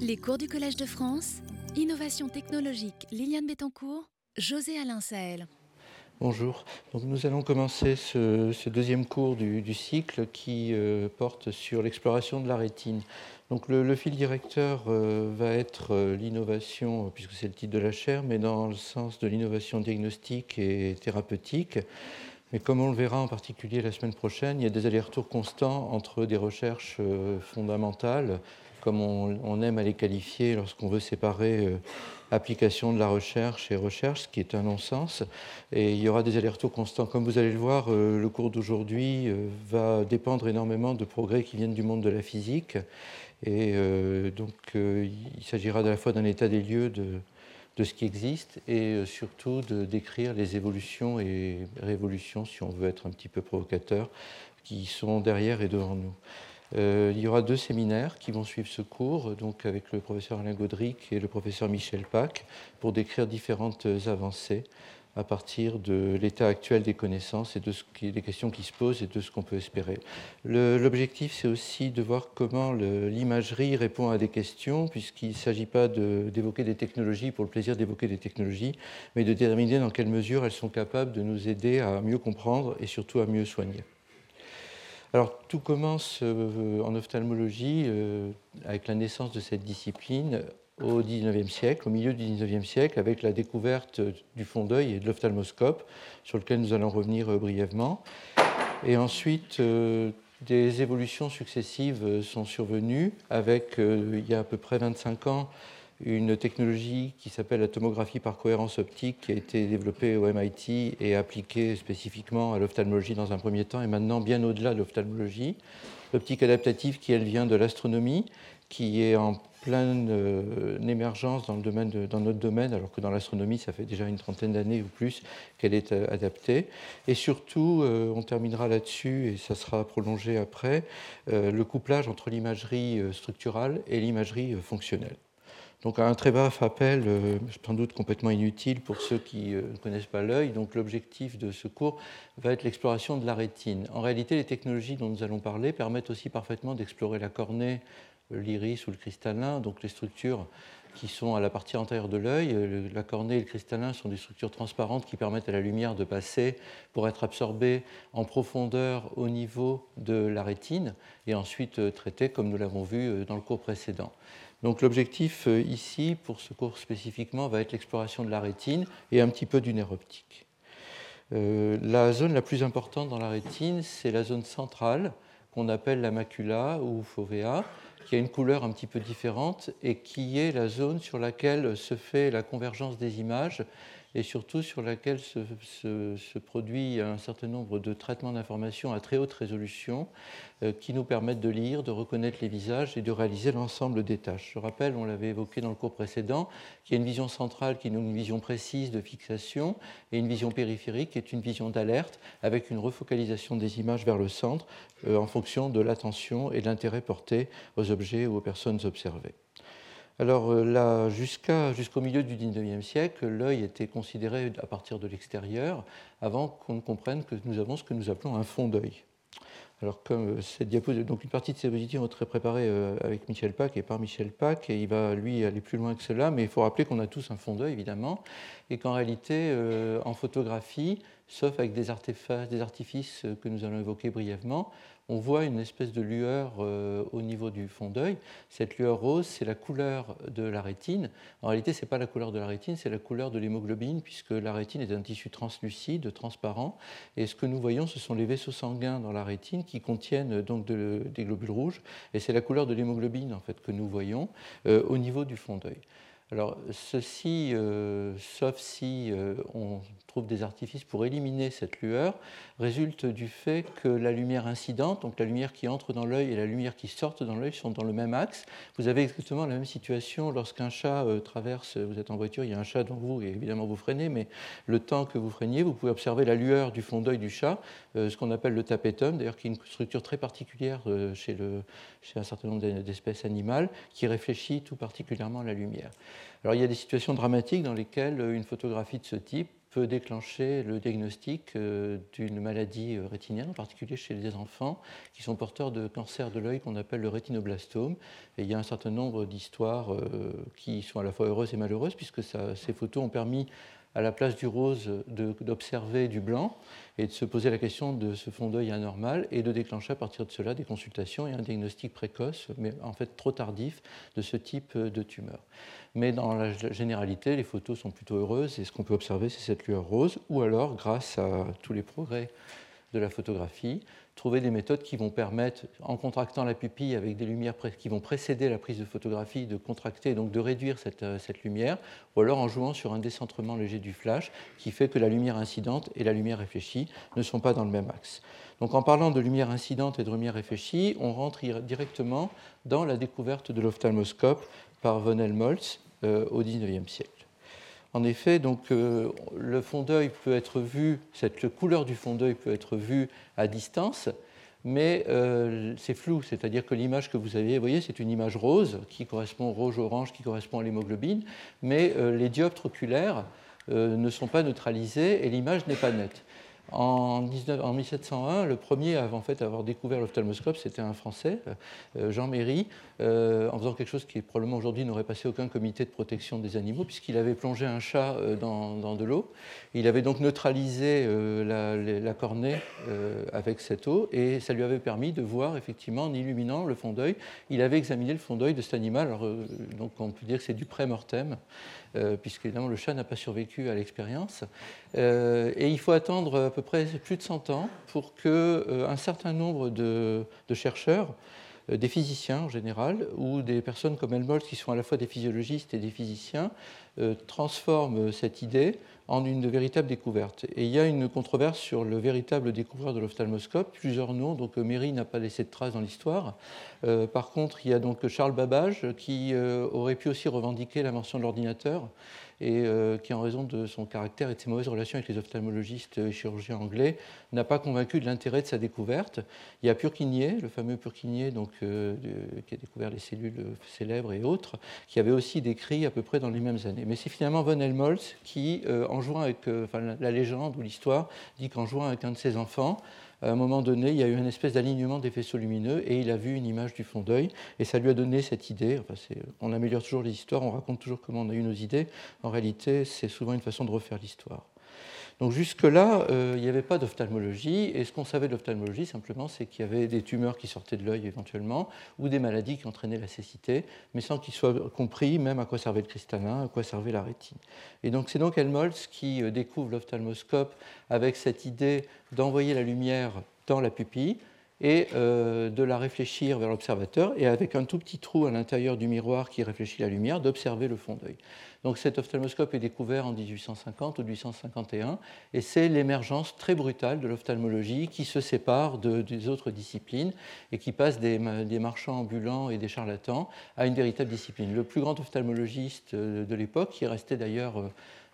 Les cours du Collège de France, Innovation technologique Liliane Bettencourt, José Alain Sahel. Bonjour. Nous allons commencer ce, deuxième cours du, cycle qui euh, porte sur l'exploration de la rétine. Donc le, fil directeur euh, va être euh, l'innovation, puisque c'est le titre de la chaire, mais dans le sens de l'innovation diagnostique et thérapeutique. Mais comme on le verra en particulier la semaine prochaine, il y a des allers-retours constants entre des recherches fondamentales, comme on, aime à les qualifier lorsqu'on veut séparer application de la recherche et recherche, ce qui est un non-sens. Et il y aura des allers-retours constants. Comme vous allez le voir, euh, le cours d'aujourd'hui euh, va dépendre énormément de progrès qui viennent du monde de la physique. Et euh, donc, il s'agira à la fois d'un état des lieux de, de ce qui existe et surtout de décrire les évolutions et révolutions, si on veut être un petit peu provocateur, qui sont derrière et devant nous. Euh, il y aura deux séminaires qui vont suivre ce cours, donc avec le professeur Alain Godric et le professeur Michel Pack, pour décrire différentes avancées à partir de l'état actuel des connaissances et des questions qui se posent et de ce qu'on peut espérer. L'objectif, c'est aussi de voir comment l'imagerie répond à des questions, puisqu'il ne s'agit pas d'évoquer des technologies pour le plaisir d'évoquer des technologies, mais de déterminer dans quelle mesure elles sont capables de nous aider à mieux comprendre et surtout à mieux soigner. Alors tout commence euh, en ophtalmologie euh, avec la naissance de cette discipline au XIXe siècle, au milieu du XIXe siècle, avec la découverte du fond d'œil et de l'ophtalmoscope, sur lequel nous allons revenir euh, brièvement. Et ensuite, des évolutions successives sont survenues, avec, il y a à peu près 25 ans, une technologie qui s'appelle la tomographie par cohérence optique qui a été développée au MIT et appliquée spécifiquement à l'ophtalmologie dans un premier temps et maintenant bien au-delà de l'ophtalmologie. L'optique adaptative qui, elle, vient de l'astronomie, qui est en pleine euh, émergence dans, notre domaine, alors que dans l'astronomie, ça fait déjà une trentaine d'années ou plus qu'elle est euh, adaptée. Et surtout, euh, on terminera là-dessus, et ça sera prolongé après, le couplage entre l'imagerie structurale et l'imagerie fonctionnelle. Donc un très bref appel, euh, sans doute complètement inutile pour ceux qui euh, ne connaissent pas l'œil. Donc l'objectif de ce cours va être l'exploration de la rétine. En réalité, les technologies dont nous allons parler permettent aussi parfaitement d'explorer la cornée, l'iris ou le cristallin, donc les structures qui sont à la partie antérieure de l'œil. Euh, la cornée et le cristallin sont des structures transparentes qui permettent à la lumière de passer pour être absorbée en profondeur au niveau de la rétine et ensuite traitée comme nous l'avons vu dans le cours précédent. Donc l'objectif euh, ici, pour ce cours spécifiquement, va être l'exploration de la rétine et un petit peu du nerf optique. Euh, la zone la plus importante dans la rétine, c'est la zone centrale, qu'on appelle la macula ou fovea, qui a une couleur un petit peu différente et qui est la zone sur laquelle se fait la convergence des images et surtout sur laquelle se, produit un certain nombre de traitements d'informations à très haute résolution euh, qui nous permettent de lire, de reconnaître les visages et de réaliser l'ensemble des tâches. Je rappelle, on l'avait évoqué dans le cours précédent, qu'il y a une vision centrale qui est une vision précise de fixation et une vision périphérique qui est une vision d'alerte avec une refocalisation des images vers le centre euh, en fonction de l'attention et de l'intérêt porté aux objets ou aux personnes observées. Alors euh, là, jusqu'au milieu du XIXe siècle, l'œil était considéré à partir de l'extérieur, avant qu'on ne comprenne que nous avons ce que nous appelons un fond d'œil. Alors, comme euh, cette diapositive, donc une partie de ces diapositives ont été préparées euh, avec Michel Pack et par Michel Pack, et il va lui aller plus loin que cela, mais il faut rappeler qu'on a tous un fond d'œil évidemment, et qu'en réalité, en photographie, sauf avec des artifices que nous allons évoquer brièvement, on voit une espèce de lueur euh, au niveau du fond d'œil. Cette lueur rose, c'est la couleur de la rétine. En réalité, ce n'est pas la couleur de la rétine, c'est la couleur de l'hémoglobine, puisque la rétine est un tissu translucide, transparent. Et ce que nous voyons, ce sont les vaisseaux sanguins dans la rétine qui contiennent donc des globules rouges. Et c'est la couleur de l'hémoglobine en fait, que nous voyons euh, au niveau du fond d'œil. Alors, ceci, euh, sauf si euh, on trouve des artifices pour éliminer cette lueur, résulte du fait que la lumière incidente, donc la lumière qui entre dans l'œil et la lumière qui sort dans l'œil, sont dans le même axe. Vous avez exactement la même situation lorsqu'un chat euh, traverse, vous êtes en voiture, il y a un chat devant vous et évidemment vous freinez, mais le temps que vous freiniez, vous pouvez observer la lueur du fond d'œil du chat, ce qu'on appelle le tapetum, d'ailleurs qui est une structure très particulière le, chez un certain nombre d'espèces animales, qui réfléchit tout particulièrement la lumière. Alors il y a des situations dramatiques dans lesquelles une photographie de ce type peut déclencher le diagnostic d'une maladie rétinienne, en particulier chez les enfants qui sont porteurs de cancer de l'œil qu'on appelle le rétinoblastome. Il y a un certain nombre d'histoires qui sont à la fois heureuses et malheureuses, puisque ces photos ont permis à la place du rose d'observer du blanc et de se poser la question de ce fond d'œil anormal et de déclencher à partir de cela des consultations et un diagnostic précoce, mais en fait trop tardif, de ce type de tumeur. Mais dans la généralité, les photos sont plutôt heureuses et ce qu'on peut observer, c'est cette lueur rose, ou alors, grâce à tous les progrès de la photographie, trouver des méthodes qui vont permettre, en contractant la pupille avec des lumières qui vont précéder la prise de photographie, de contracter et donc de réduire cette, euh, cette, lumière, ou alors en jouant sur un décentrement léger du flash qui fait que la lumière incidente et la lumière réfléchie ne sont pas dans le même axe. Donc en parlant de lumière incidente et de lumière réfléchie, on rentre directement dans la découverte de l'ophtalmoscope par von Helmholtz euh, au XIXe siècle. En effet, donc, euh, le fond d'œil peut être vu, cette couleur du fond d'œil peut être vue à distance, mais euh, c'est flou, c'est-à-dire que l'image que vous avez, vous voyez, c'est une image rose qui correspond rouge-orange, qui correspond à l'hémoglobine, mais euh, les dioptres oculaires ne sont pas neutralisés et l'image n'est pas nette. En, 1701, le premier à en fait, avoir découvert l'ophtalmoscope, c'était un Français, euh, Jean Méry, euh, en faisant quelque chose qui probablement aujourd'hui n'aurait passé aucun comité de protection des animaux, puisqu'il avait plongé un chat euh, dans, de l'eau. Il avait donc neutralisé la, cornée avec cette eau, et ça lui avait permis de voir effectivement en illuminant le fond d'œil. Il avait examiné le fond d'œil de cet animal, alors, donc on peut dire que c'est du pré-mortem. Euh, puisque évidemment le chat n'a pas survécu à l'expérience. Euh, et il faut attendre à peu près plus de 100 ans pour qu'un euh, certain nombre de, chercheurs, des physiciens en général, ou des personnes comme Helmholtz qui sont à la fois des physiologistes et des physiciens, transforment cette idée en une véritable découverte. Et il y a une controverse sur le véritable découvreur de l'ophtalmoscope, plusieurs noms, donc euh, Méry n'a pas laissé de traces dans l'histoire. Euh, par contre, il y a donc Charles Babbage qui euh, aurait pu aussi revendiquer l'invention de l'ordinateur et euh, qui, en raison de son caractère et de ses mauvaises relations avec les ophtalmologistes et chirurgiens anglais, n'a pas convaincu de l'intérêt de sa découverte. Il y a Purkinje, le fameux Purkinje donc, euh, qui a découvert les cellules célèbres et autres, qui avait aussi décrit à peu près dans les mêmes années. Mais c'est finalement von Helmholtz qui, euh, en jouant avec la légende ou l'histoire, dit qu'en jouant avec un de ses enfants, à un moment donné, il y a eu une espèce d'alignement des faisceaux lumineux et il a vu une image du fond d'œil et ça lui a donné cette idée. on améliore toujours les histoires, on raconte toujours comment on a eu nos idées. En réalité, c'est souvent une façon de refaire l'histoire. Donc jusque-là, euh, il n'y avait pas d'ophtalmologie, et ce qu'on savait de l'ophtalmologie, simplement, c'est qu'il y avait des tumeurs qui sortaient de l'œil éventuellement, ou des maladies qui entraînaient la cécité, mais sans qu'il soit compris même à quoi servait le cristallin, à quoi servait la rétine. Et donc c'est donc Helmholtz qui euh, découvre l'ophtalmoscope avec cette idée d'envoyer la lumière dans la pupille, et euh, de la réfléchir vers l'observateur, et avec un tout petit trou à l'intérieur du miroir qui réfléchit la lumière, d'observer le fond d'œil. Donc cet ophtalmoscope est découvert en 1850 ou 1851, et c'est l'émergence très brutale de l'ophtalmologie qui se sépare des autres disciplines et qui passe des, marchands ambulants et des charlatans à une véritable discipline. Le plus grand ophtalmologiste euh, de l'époque, qui est resté d'ailleurs euh,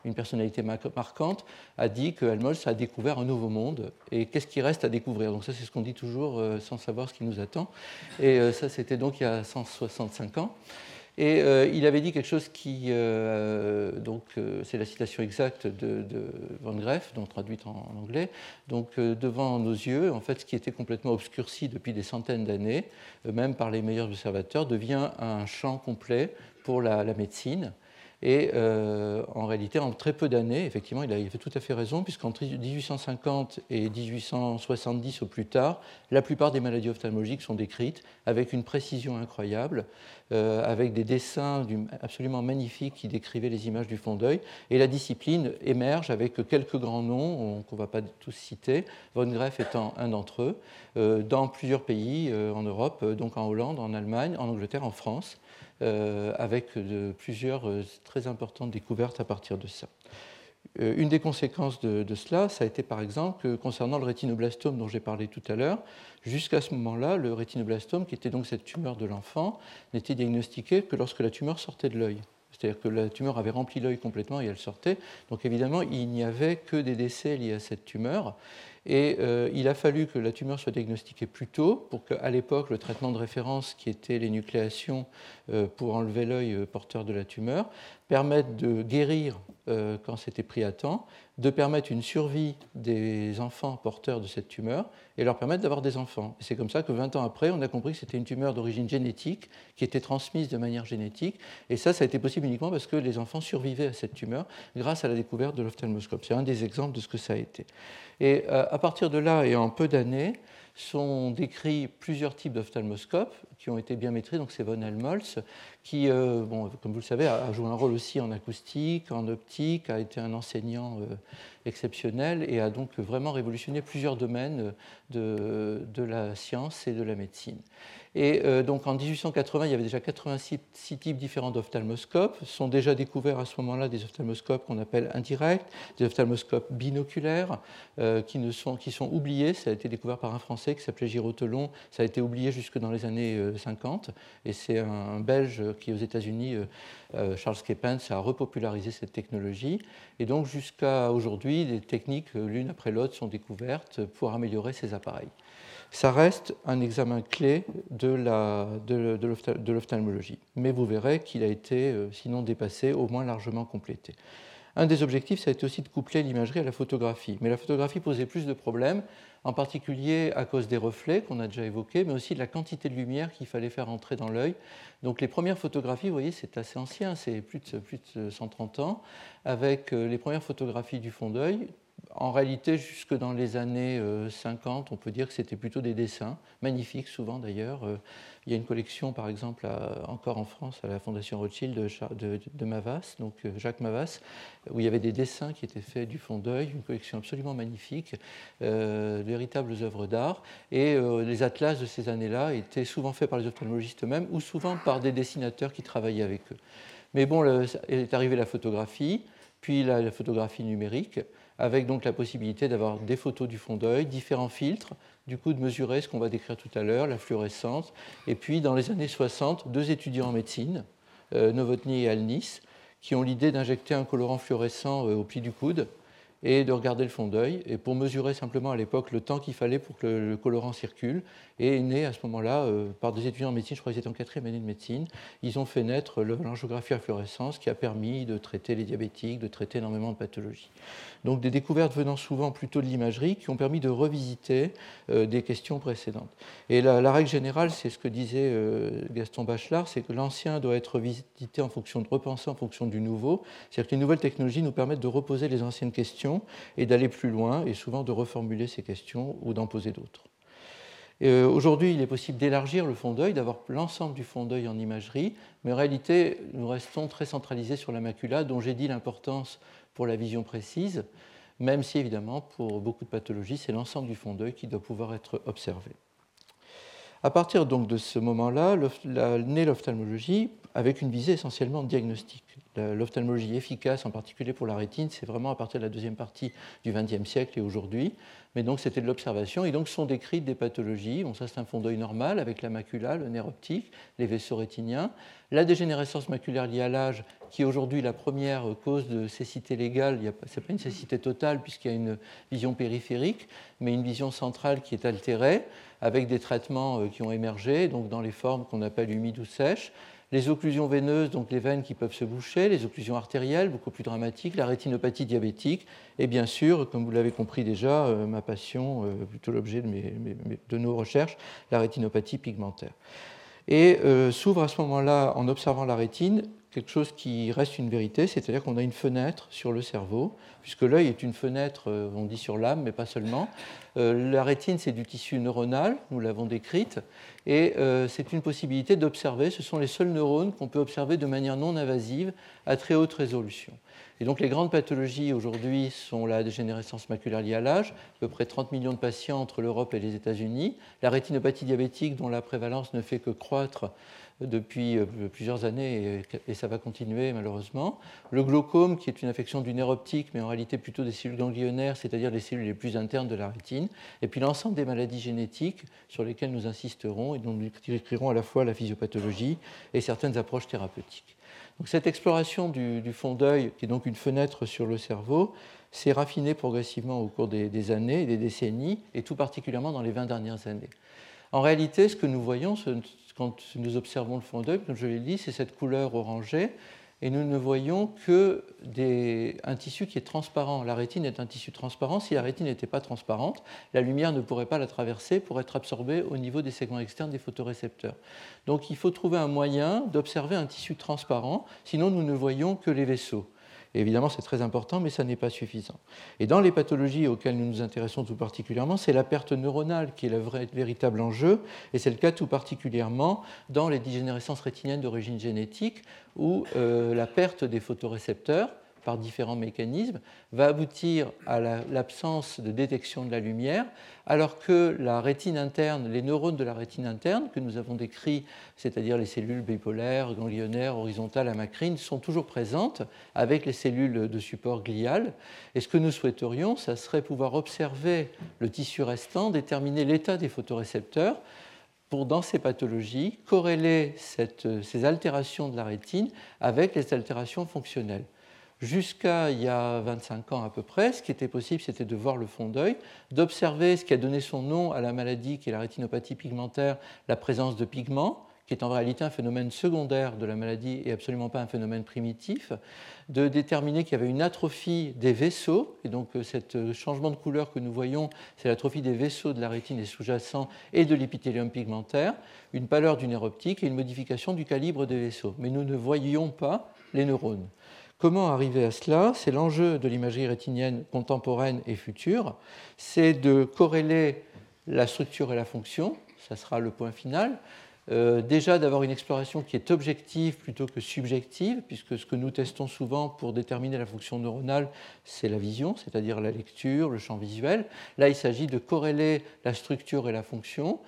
une personnalité marquante, a dit que Helmholtz a découvert un nouveau monde. Et qu'est-ce qui reste à découvrir? Donc ça, c'est ce qu'on dit toujours euh, sans savoir ce qui nous attend. Et euh, ça, c'était donc il y a 165 ans. Et euh, il avait dit quelque chose qui, donc c'est la citation exacte de, Van Greff, donc traduite en, anglais. Donc devant nos yeux, en fait, ce qui était complètement obscurci depuis des centaines d'années, même par les meilleurs observateurs, devient un champ complet pour la médecine. Et euh, en réalité, en très peu d'années, effectivement, il a, fait tout à fait raison, puisqu'entre 1850 et 1870 au plus tard, la plupart des maladies ophtalmologiques sont décrites avec une précision incroyable, euh, avec des dessins absolument magnifiques qui décrivaient les images du fond d'œil. Et la discipline émerge avec quelques grands noms qu'on ne va pas tous citer, Von Greff étant un d'entre eux, euh, dans plusieurs pays en Europe, donc en Hollande, en Allemagne, en Angleterre, en France. Euh, avec plusieurs euh, très importantes découvertes à partir de ça. Euh, une des conséquences de, cela, ça a été par exemple concernant le rétinoblastome dont j'ai parlé tout à l'heure, jusqu'à ce moment-là, le rétinoblastome, qui était donc cette tumeur de l'enfant, n'était diagnostiqué que lorsque la tumeur sortait de l'œil. C'est-à-dire que la tumeur avait rempli l'œil complètement et elle sortait. Donc évidemment, il n'y avait que des décès liés à cette tumeur. Et euh, il a fallu que la tumeur soit diagnostiquée plus tôt pour qu'à l'époque, le traitement de référence, qui était les nucléations euh, pour enlever l'œil euh, porteur de la tumeur, permette de guérir quand c'était pris à temps, de permettre une survie des enfants porteurs de cette tumeur et leur permettre d'avoir des enfants. c'est comme ça que 20 ans après, on a compris que c'était une tumeur d'origine génétique qui était transmise de manière génétique. Et ça, ça a été possible uniquement parce que les enfants survivaient à cette tumeur grâce à la découverte de l'ophtalmoscope. C'est un des exemples de ce que ça a été. Et à partir de là et en peu d'années, sont décrits plusieurs types d'ophtalmoscopes qui ont été bien maîtrisés. Donc c'est von Helmholtz qui, euh, comme vous le savez, a joué un rôle aussi en acoustique, en optique, a été un enseignant euh, exceptionnel et a donc vraiment révolutionné plusieurs domaines de, de la science et de la médecine. Et euh, donc en 1880, il y avait déjà 86 types différents d'ophtalmoscopes. sont déjà découverts à ce moment-là des ophtalmoscopes qu'on appelle indirects, des ophtalmoscopes binoculaires, euh, qui, sont, oubliés. Ça a été découvert par un Français qui s'appelait Girotelon. Ça a été oublié jusque dans les années 50. Euh, et c'est un Belge qui, aux États-Unis, Charles Kepens, a repopularisé cette technologie. Et donc jusqu'à aujourd'hui, des techniques l'une après l'autre sont découvertes pour améliorer ces appareils ça reste un examen clé de l'ophtalmologie. Mais vous verrez qu'il a été, euh, sinon dépassé, au moins largement complété. Un des objectifs, ça a été aussi de coupler l'imagerie à la photographie. Mais la photographie posait plus de problèmes, en particulier à cause des reflets qu'on a déjà évoqués, mais aussi de la quantité de lumière qu'il fallait faire entrer dans l'œil. Donc les premières photographies, vous voyez, c'est assez ancien, c'est plus de, plus de 130 ans, avec euh, les premières photographies du fond d'œil, en réalité, jusque dans les années 50, euh, on peut dire que c'était plutôt des dessins, magnifiques souvent d'ailleurs. Euh, il y a une collection, par exemple, encore en France, à la Fondation Rothschild de, de, Mavas, donc euh, Jacques Mavas, où il y avait des dessins qui étaient faits du fond d'œil, une collection absolument magnifique, de véritables œuvres d'art. Et les atlas de ces années-là étaient souvent faits par les ophtalmologistes eux-mêmes ou souvent par des dessinateurs qui travaillaient avec eux. Mais bon, est arrivée la photographie, puis la photographie numérique avec donc la possibilité d'avoir des photos du fond d'œil, différents filtres, du coup de mesurer ce qu'on va décrire tout à l'heure, la fluorescence. Et puis dans les années 60, deux étudiants en médecine, euh, Novotny et Alnis, qui ont l'idée d'injecter un colorant fluorescent euh, au pied du coude et de regarder le fond d'œil, et pour mesurer simplement à l'époque le temps qu'il fallait pour que le colorant circule, et est né à ce moment-là euh, par des étudiants en médecine, je crois qu'ils étaient en quatrième année de médecine. Ils ont fait naître l'angiographie à fluorescence qui a permis de traiter les diabétiques, de traiter énormément de pathologies. Donc des découvertes venant souvent plutôt de l'imagerie qui ont permis de revisiter euh, des questions précédentes. Et la, règle générale, c'est ce que disait euh, Gaston Bachelard, c'est que l'ancien doit être visité en fonction de repenser en fonction du nouveau. C'est-à-dire que les nouvelles technologies nous permettent de reposer les anciennes questions et d'aller plus loin et souvent de reformuler ces questions ou d'en poser d'autres. Euh, aujourd'hui, il est possible d'élargir le fond d'œil, d'avoir l'ensemble du fond d'œil en imagerie, mais en réalité, nous restons très centralisés sur la macula, dont j'ai dit l'importance pour la vision précise, même si évidemment, pour beaucoup de pathologies, c'est l'ensemble du fond d'œil qui doit pouvoir être observé. À partir donc de ce moment-là, naît l'ophtalmologie avec une visée essentiellement diagnostique. L'ophtalmologie efficace, en particulier pour la rétine, c'est vraiment à partir de la deuxième partie du XXe siècle et aujourd'hui. Mais donc c'était de l'observation et donc sont décrites des pathologies. Bon, ça c'est un fond d'œil normal avec la macula, le nerf optique, les vaisseaux rétiniens. La dégénérescence maculaire liée à l'âge, qui est aujourd'hui la première cause de cécité légale, ce n'est pas une cécité totale puisqu'il y a une vision périphérique, mais une vision centrale qui est altérée avec des traitements euh, qui ont émergé, donc dans les formes qu'on appelle humides ou sèches les occlusions veineuses, donc les veines qui peuvent se boucher, les occlusions artérielles, beaucoup plus dramatiques, la rétinopathie diabétique, et bien sûr, comme vous l'avez compris déjà, euh, ma passion, euh, plutôt l'objet de, de, nos recherches, la rétinopathie pigmentaire. Et euh, s'ouvre à ce moment-là, en observant la rétine, quelque chose qui reste une vérité, c'est-à-dire qu'on a une fenêtre sur le cerveau, puisque l'œil est une fenêtre, euh, on dit sur l'âme, mais pas seulement. Euh, la rétine, c'est du tissu neuronal, nous l'avons décrite, et euh, c'est une possibilité d'observer, ce sont les seuls neurones qu'on peut observer de manière non invasive à très haute résolution. Et donc les grandes pathologies aujourd'hui sont la dégénérescence maculaire liée à l'âge, à peu près 30 millions de patients entre l'Europe et les États-Unis, la rétinopathie diabétique dont la prévalence ne fait que croître depuis plusieurs années et, ça va continuer malheureusement. Le glaucome, qui est une affection du nerf optique, mais en réalité plutôt des cellules ganglionnaires, c'est-à-dire les cellules les plus internes de la rétine. Et puis l'ensemble des maladies génétiques sur lesquelles nous insisterons et dont nous décrirons à la fois la physiopathologie et certaines approches thérapeutiques. Donc cette exploration du, fond d'œil, qui est donc une fenêtre sur le cerveau, s'est raffinée progressivement au cours des, années et des décennies, et tout particulièrement dans les 20 dernières années. En réalité, ce que nous voyons quand nous observons le fond d'œil, comme je l'ai dit, c'est cette couleur orangée et nous ne voyons que un tissu qui est transparent. La rétine est un tissu transparent. Si la rétine n'était pas transparente, la lumière ne pourrait pas la traverser pour être absorbée au niveau des segments externes des photorécepteurs. Donc il faut trouver un moyen d'observer un tissu transparent, sinon nous ne voyons que les vaisseaux évidemment, c'est très important, mais ça n'est pas suffisant. Et dans les pathologies auxquelles nous nous intéressons tout particulièrement, c'est la perte neuronale qui est le véritable enjeu, et c'est le cas tout particulièrement dans les dégénérescences rétiniennes d'origine génétique, où euh, la perte des photorécepteurs par différents mécanismes, va aboutir à l'absence de détection de la lumière, alors que la rétine interne, les neurones de la rétine interne que nous avons décrits, c'est-à-dire les cellules bipolaires, ganglionnaires, horizontales, amacrines, sont toujours présentes avec les cellules de support glial. Et ce que nous souhaiterions, ça serait pouvoir observer le tissu restant, déterminer l'état des photorécepteurs, pour, dans ces pathologies, corréler ces altérations de la rétine avec les altérations fonctionnelles. Jusqu'à il y a 25 ans à peu près, ce qui était possible, c'était de voir le fond d'œil, d'observer ce qui a donné son nom à la maladie qui est la rétinopathie pigmentaire, la présence de pigments, qui est en réalité un phénomène secondaire de la maladie et absolument pas un phénomène primitif, de déterminer qu'il y avait une atrophie des vaisseaux, et donc euh, ce euh, changement de couleur que nous voyons, c'est l'atrophie des vaisseaux de la rétine et sous-jacents et de l'épithélium pigmentaire, une pâleur du nerf optique et une modification du calibre des vaisseaux. Mais nous ne voyions pas les neurones. Comment arriver à cela? C'est l'enjeu de l'imagerie rétinienne contemporaine et future, c'est de corréler la structure et la fonction, ça sera le point final. Euh, déjà d'avoir une exploration qui est objective plutôt que subjective, puisque ce que nous testons souvent pour déterminer la fonction neuronale, c'est la vision, c'est-à-dire la lecture, le champ visuel. Là, il s'agit de corréler la structure et la fonction,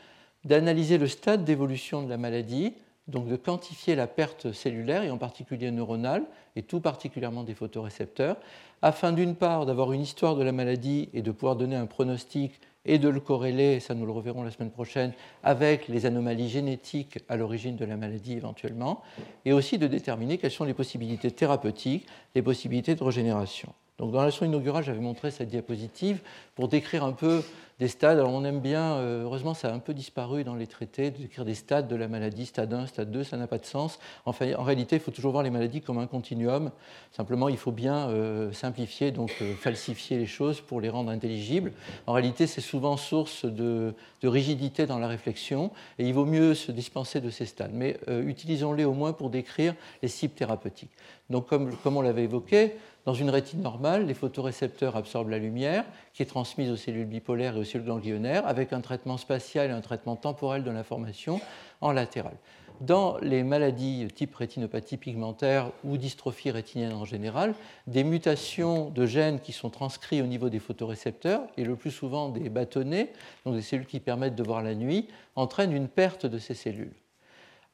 d'analyser le stade d'évolution de la maladie, donc de quantifier la perte cellulaire et en particulier neuronale, et tout particulièrement des photorécepteurs, afin d'une part d'avoir une histoire de la maladie et de pouvoir donner un pronostic et de le corréler, ça nous le reverrons la semaine prochaine, avec les anomalies génétiques à l'origine de la maladie éventuellement, et aussi de déterminer quelles sont les possibilités thérapeutiques, les possibilités de régénération. Donc dans la leçon inaugurale, j'avais montré cette diapositive pour décrire un peu des stades. Alors on aime bien, euh, heureusement ça a un peu disparu dans les traités, d'écrire des stades de la maladie, stade 1, stade 2, ça n'a pas de sens. En réalité, il faut toujours voir les maladies comme un continuum. Simplement, il faut bien euh, simplifier, donc euh, falsifier les choses pour les rendre intelligibles. En réalité, c'est souvent source de, rigidité dans la réflexion et il vaut mieux se dispenser de ces stades. Mais utilisons-les au moins pour décrire les cibles thérapeutiques. Donc comme on l'avait évoqué, dans une rétine normale, les photorécepteurs absorbent la lumière qui est transmise aux cellules bipolaires et aux cellules ganglionnaires avec un traitement spatial et un traitement temporel de l'information en latéral. Dans les maladies type rétinopathie pigmentaire ou dystrophie rétinienne en général, des mutations de gènes qui sont transcrits au niveau des photorécepteurs, et le plus souvent des bâtonnets, donc des cellules qui permettent de voir la nuit, entraînent une perte de ces cellules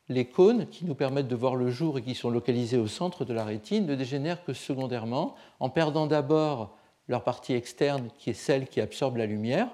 les cônes qui nous permettent de voir le jour et qui sont localisés au centre de la rétine ne dégénèrent que secondairement, en perdant d'abord leur partie externe qui est celle qui absorbe la lumière.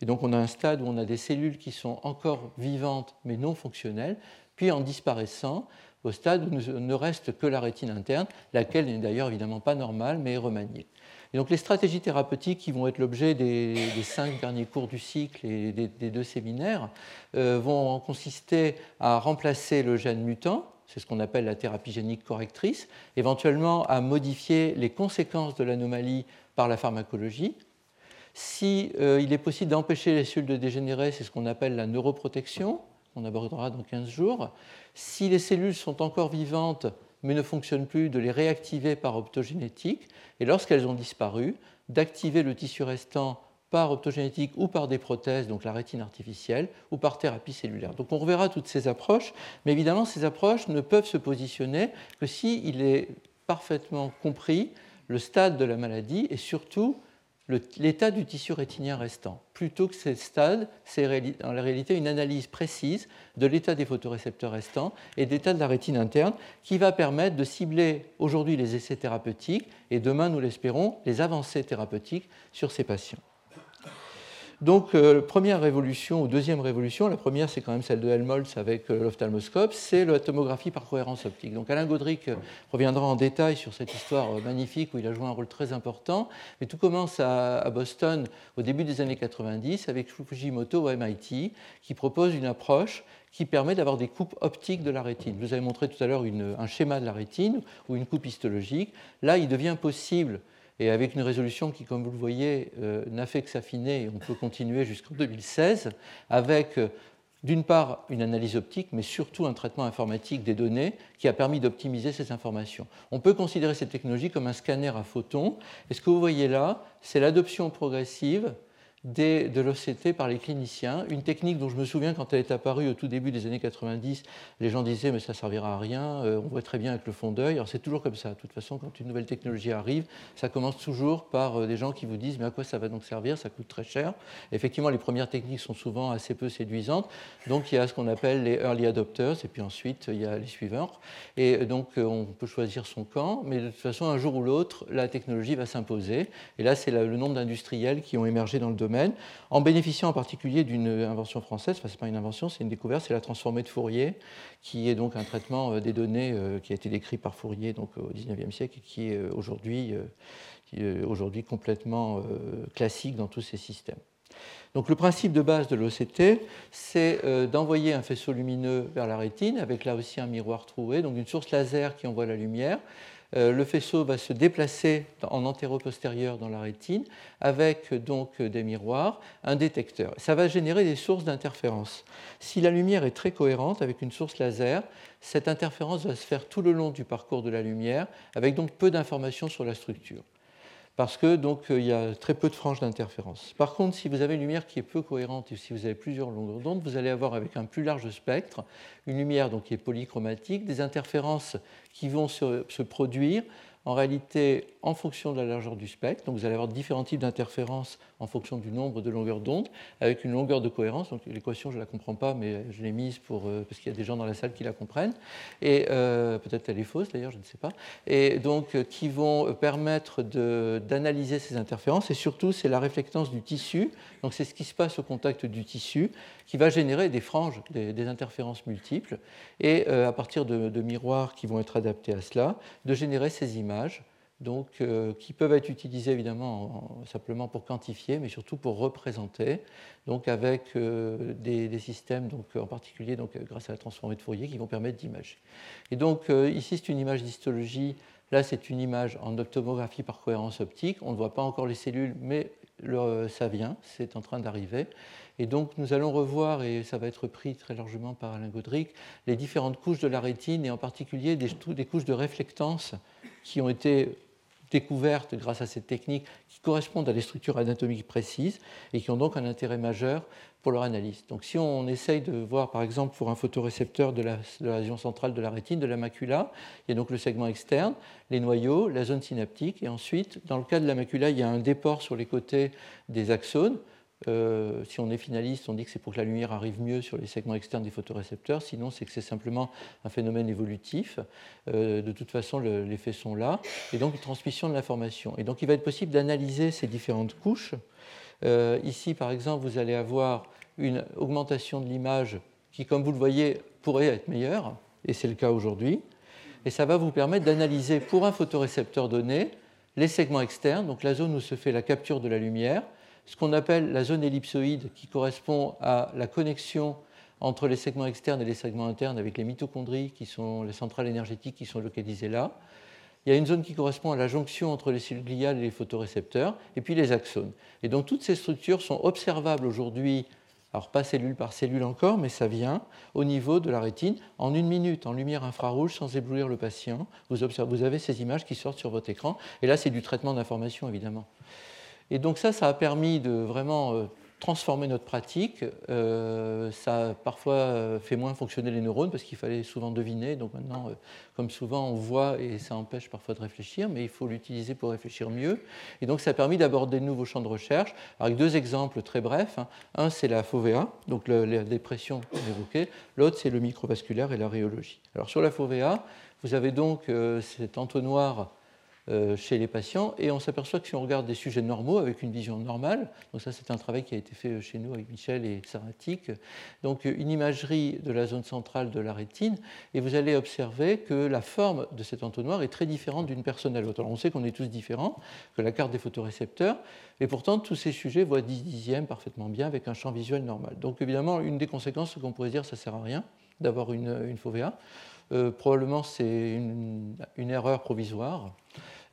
Et donc on a un stade où on a des cellules qui sont encore vivantes mais non fonctionnelles, puis en disparaissant au stade où ne reste que la rétine interne, laquelle n'est d'ailleurs évidemment pas normale mais est remaniée. Les stratégies thérapeutiques qui vont être l'objet des, cinq derniers cours du cycle et des, deux séminaires euh, vont consister à remplacer le gène mutant, c'est ce qu'on appelle la thérapie génique correctrice, éventuellement à modifier les conséquences de l'anomalie par la pharmacologie. Si euh, il est possible d'empêcher les cellules de dégénérer, c'est ce qu'on appelle la neuroprotection, qu'on abordera dans 15 jours. Si les cellules sont encore vivantes, mais ne fonctionnent plus, de les réactiver par optogénétique, et lorsqu'elles ont disparu, d'activer le tissu restant par optogénétique ou par des prothèses, donc la rétine artificielle, ou par thérapie cellulaire. Donc on reverra toutes ces approches, mais évidemment ces approches ne peuvent se positionner que s'il est parfaitement compris le stade de la maladie et surtout l'état du tissu rétinien restant, plutôt que ces stades, c'est en réalité une analyse précise de l'état des photorécepteurs restants et d'état de la rétine interne qui va permettre de cibler aujourd'hui les essais thérapeutiques et demain, nous l'espérons, les avancées thérapeutiques sur ces patients. Donc, euh, première révolution ou deuxième révolution, la première c'est quand même celle de Helmholtz avec euh, l'ophtalmoscope, c'est la tomographie par cohérence optique. Donc, Alain Godric euh, reviendra en détail sur cette histoire magnifique où il a joué un rôle très important. Mais tout commence à, Boston au début des années 90 avec Fujimoto au MIT qui propose une approche qui permet d'avoir des coupes optiques de la rétine. Je vous avais montré tout à l'heure un schéma de la rétine ou une coupe histologique. Là, il devient possible et avec une résolution qui, comme vous le voyez, euh, n'a fait que s'affiner, on peut continuer jusqu'en 2016, avec euh, d'une part une analyse optique, mais surtout un traitement informatique des données qui a permis d'optimiser ces informations. On peut considérer cette technologie comme un scanner à photons, et ce que vous voyez là, c'est l'adoption progressive de l'OCT par les cliniciens, une technique dont je me souviens quand elle est apparue au tout début des années 90, les gens disaient mais ça servira à rien, euh, on voit très bien avec le fond d'œil. Alors c'est toujours comme ça, de toute façon quand une nouvelle technologie arrive, ça commence toujours par euh, des gens qui vous disent mais à quoi ça va donc servir, ça coûte très cher. Effectivement les premières techniques sont souvent assez peu séduisantes, donc il y a ce qu'on appelle les early adopters et puis ensuite il y a les suivants. Et donc euh, on peut choisir son camp, mais de toute façon un jour ou l'autre la technologie va s'imposer. Et là c'est le nombre d'industriels qui ont émergé dans le domaine en bénéficiant en particulier d'une invention française, ce n'est pas une invention, c'est une découverte, c'est la transformée de Fourier, qui est donc un traitement euh, des données euh, qui a été décrit par Fourier donc, au XIXe siècle et qui est euh, aujourd'hui, aujourd'hui complètement classique dans tous ces systèmes. Donc le principe de base de l'OCT, c'est d'envoyer un faisceau lumineux vers la rétine avec là aussi un miroir troué, donc une source laser qui envoie la lumière. Euh, le faisceau va se déplacer en antéro-postérieur dans la rétine avec donc des miroirs, un détecteur. Ça va générer des sources d'interférence. Si la lumière est très cohérente avec une source laser, cette interférence va se faire tout le long du parcours de la lumière avec donc peu d'informations sur la structure parce que donc euh, il y a très peu de franges d'interférence. Par contre, si vous avez une lumière qui est peu cohérente et si vous avez plusieurs longueurs d'onde, vous allez avoir avec un plus large spectre une lumière qui est polychromatique, des interférences qui vont se produire en réalité en fonction de la largeur du spectre. Donc vous allez avoir différents types d'interférences en fonction du nombre de longueurs d'onde, avec une longueur de cohérence. Donc l'équation, je ne la comprends pas, mais je l'ai mise pour, euh, parce qu'il y a des gens dans la salle qui la comprennent. Et euh, peut-être elle est fausse d'ailleurs, je ne sais pas. Et donc euh, qui vont permettre d'analyser ces interférences. Et surtout, c'est la réflectance du tissu. Donc c'est ce qui se passe au contact du tissu qui va générer des franges, des, interférences multiples. Et à partir de, de miroirs qui vont être adaptés à cela, de générer ces images donc, euh, qui peuvent être utilisés évidemment simplement pour quantifier, mais surtout pour représenter, donc avec euh, des, systèmes, donc, en particulier donc, grâce à la transformée de Fourier, qui vont permettre d'imager. Et donc euh, ici c'est une image d'histologie, là c'est une image en optomographie par cohérence optique, on ne voit pas encore les cellules, mais ça vient, c'est en train d'arriver. Et donc nous allons revoir, et ça va être pris très largement par Alain Godric, les différentes couches de la rétine, et en particulier des, des couches de réflectance qui ont été découvertes grâce à cette technique qui correspondent à des structures anatomiques précises et qui ont donc un intérêt majeur pour leur analyse. Donc si on essaye de voir par exemple pour un photorécepteur de la, région centrale de la rétine, de la macula, il y a donc le segment externe, les noyaux, la zone synaptique et ensuite dans le cas de la macula, il y a un déport sur les côtés des axones euh, si on est finaliste, on dit que c'est pour que la lumière arrive mieux sur les segments externes des photorécepteurs, sinon c'est que c'est simplement un phénomène évolutif. Euh, de toute façon, les faits sont là, et donc une transmission de l'information. Et donc il va être possible d'analyser ces différentes couches. Euh, ici, par exemple, vous allez avoir une augmentation de l'image qui, comme vous le voyez, pourrait être meilleure, et c'est le cas aujourd'hui. Et ça va vous permettre d'analyser pour un photorécepteur donné les segments externes, donc la zone où se fait la capture de la lumière, ce qu'on appelle la zone ellipsoïde qui correspond à la connexion entre les segments externes et les segments internes avec les mitochondries qui sont les centrales énergétiques qui sont localisées là. Il y a une zone qui correspond à la jonction entre les cellules gliales et les photorécepteurs, et puis les axones. Et donc toutes ces structures sont observables aujourd'hui, alors pas cellule par cellule encore, mais ça vient au niveau de la rétine en une minute en lumière infrarouge sans éblouir le patient. Vous, vous avez ces images qui sortent sur votre écran, et là c'est du traitement d'information évidemment. Et donc ça, ça a permis de vraiment euh, transformer notre pratique. Euh, ça a parfois euh, fait moins fonctionner les neurones parce qu'il fallait souvent deviner. Donc maintenant, comme souvent, on voit et ça empêche parfois de réfléchir, mais il faut l'utiliser pour réfléchir mieux. Et donc ça a permis d'aborder de nouveaux champs de recherche avec deux exemples très brefs. Hein. Un, c'est la FOVA, donc la dépression évoquée. L'autre, c'est le microvasculaire et la rhéologie. Alors sur la FOVA, vous avez donc cet entonnoir chez les patients et on s'aperçoit que si on regarde des sujets normaux avec une vision normale, donc ça c'est un travail qui a été fait chez nous avec Michel et Saratic, donc une imagerie de la zone centrale de la rétine et vous allez observer que la forme de cet entonnoir est très différente d'une personne à l'autre. Alors on sait qu'on est tous différents, que la carte des photorécepteurs, et pourtant tous ces sujets voient 10 dixièmes parfaitement bien avec un champ visuel normal. Donc évidemment une des conséquences, c'est qu'on pourrait dire ça sert à rien d'avoir une, une FOVA. Euh, probablement c'est une, erreur provisoire.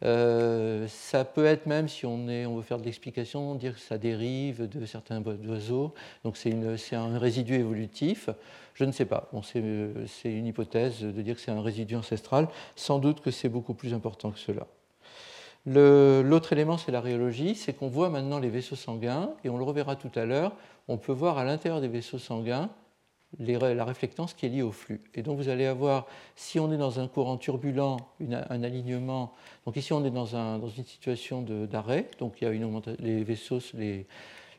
Euh, ça peut être même, si on, veut faire de l'explication, dire que ça dérive de certains oiseaux, donc c'est un résidu évolutif. Je ne sais pas. C'est une hypothèse de dire que c'est un résidu ancestral. Sans doute que c'est beaucoup plus important que cela. L'autre élément, c'est la rhéologie, c'est qu'on voit maintenant les vaisseaux sanguins, et on le reverra tout à l'heure, on peut voir à l'intérieur des vaisseaux sanguins la réflectance qui est liée au flux. Et donc vous allez avoir, si on est dans un courant turbulent, un alignement, donc ici on est dans, une situation d'arrêt, donc il y a une les vaisseaux, les,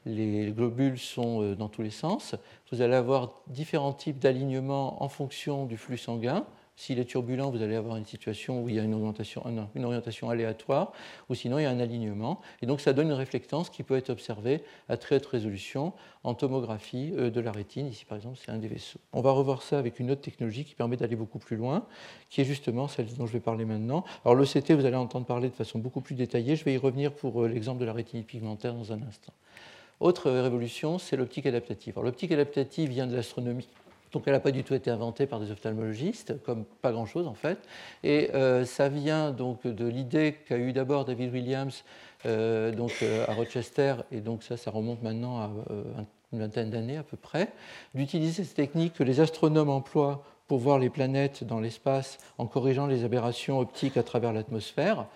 les globules sont euh, dans tous les sens, vous allez avoir différents types d'alignements en fonction du flux sanguin. S'il est turbulent, vous allez avoir une situation où il y a une orientation, une orientation aléatoire, ou sinon il y a un alignement. Et donc ça donne une réflectance qui peut être observée à très haute résolution en tomographie euh, de la rétine. Ici par exemple, c'est un des vaisseaux. On va revoir ça avec une autre technologie qui permet d'aller beaucoup plus loin, qui est justement celle dont je vais parler maintenant. Alors le CT, vous allez entendre parler de façon beaucoup plus détaillée. Je vais y revenir pour euh, l'exemple de la rétine pigmentaire dans un instant. Autre révolution, c'est l'optique adaptative. L'optique adaptative vient de l'astronomie donc elle n'a pas du tout été inventée par des ophtalmologistes, comme pas grand-chose en fait. Et euh, ça vient donc de l'idée qu'a eu d'abord David Williams euh, euh, à Rochester, et donc ça, ça remonte maintenant à une vingtaine d'années à peu près, d'utiliser cette technique que les astronomes emploient pour voir les planètes dans l'espace en corrigeant les aberrations optiques à travers l'atmosphère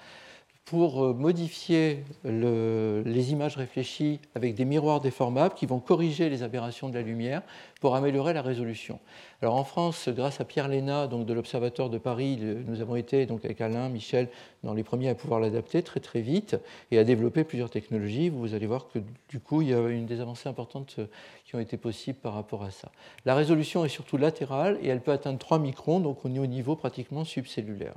pour euh, modifier les images réfléchies avec des miroirs déformables qui vont corriger les aberrations de la lumière pour améliorer la résolution. Alors en France, grâce à Pierre Léna, donc de l'Observatoire de Paris, nous avons été donc avec Alain, Michel, dans les premiers à pouvoir l'adapter très très vite et à développer plusieurs technologies. Vous allez voir que du coup, il y a une des avancées importantes euh, qui ont été possibles par rapport à ça. La résolution est surtout latérale et elle peut atteindre 3 microns, donc au niveau pratiquement subcellulaire.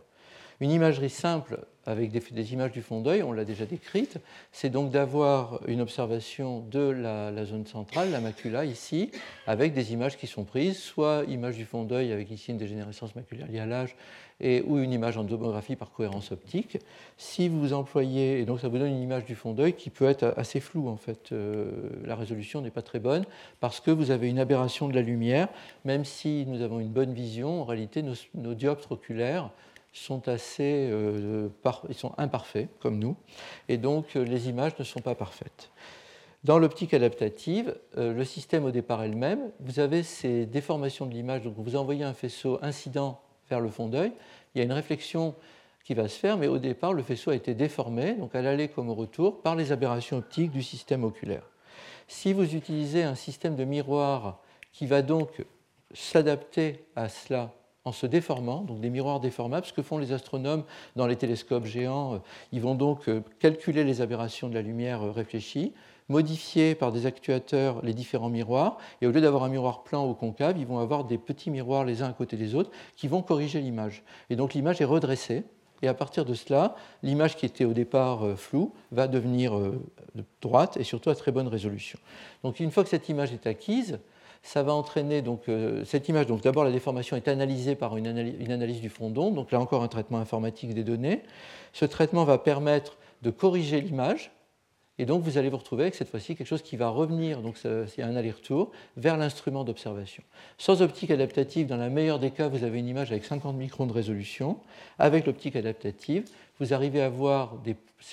Une imagerie simple avec des, images du fond d'œil, on l'a déjà décrite, c'est donc d'avoir une observation de la, zone centrale, la macula ici, avec des images qui sont prises, soit image du fond d'œil avec ici une dégénérescence maculaire liée à l'âge, et, ou une image en tomographie par cohérence optique. Si vous employez, et donc ça vous donne une image du fond d'œil qui peut être assez floue en fait, euh, la résolution n'est pas très bonne parce que vous avez une aberration de la lumière, même si nous avons une bonne vision, en réalité nos, nos dioptres oculaires sont assez euh, ils sont imparfaits comme nous, et donc euh, les images ne sont pas parfaites. Dans l'optique adaptative, euh, le système au départ est le même. Vous avez ces déformations de l'image, donc vous envoyez un faisceau incident vers le fond d'œil, il y a une réflexion qui va se faire, mais au départ, le faisceau a été déformé, donc à l'aller comme au retour, par les aberrations optiques du système oculaire. Si vous utilisez un système de miroir qui va donc s'adapter à cela en se déformant, donc des miroirs déformables. Ce que font les astronomes dans les télescopes géants, euh, ils vont donc euh, calculer les aberrations de la lumière euh, réfléchie, modifier par des actuateurs les différents miroirs, et au lieu d'avoir un miroir plein ou concave, ils vont avoir des petits miroirs les uns à côté des autres qui vont corriger l'image. Et donc l'image est redressée, et à partir de cela, l'image qui était au départ floue va devenir droite et surtout à très bonne résolution. Donc une fois que cette image est acquise, ça va entraîner donc, euh, cette image. Donc d'abord, la déformation est analysée par une analyse, du fond d'onde. Donc là encore, un traitement informatique des données. Ce traitement va permettre de corriger l'image. Et donc vous allez vous retrouver avec cette fois-ci quelque chose qui va revenir, donc c'est un aller-retour, vers l'instrument d'observation. Sans optique adaptative, dans la meilleure des cas, vous avez une image avec 50 microns de résolution. Avec l'optique adaptative, vous arrivez à voir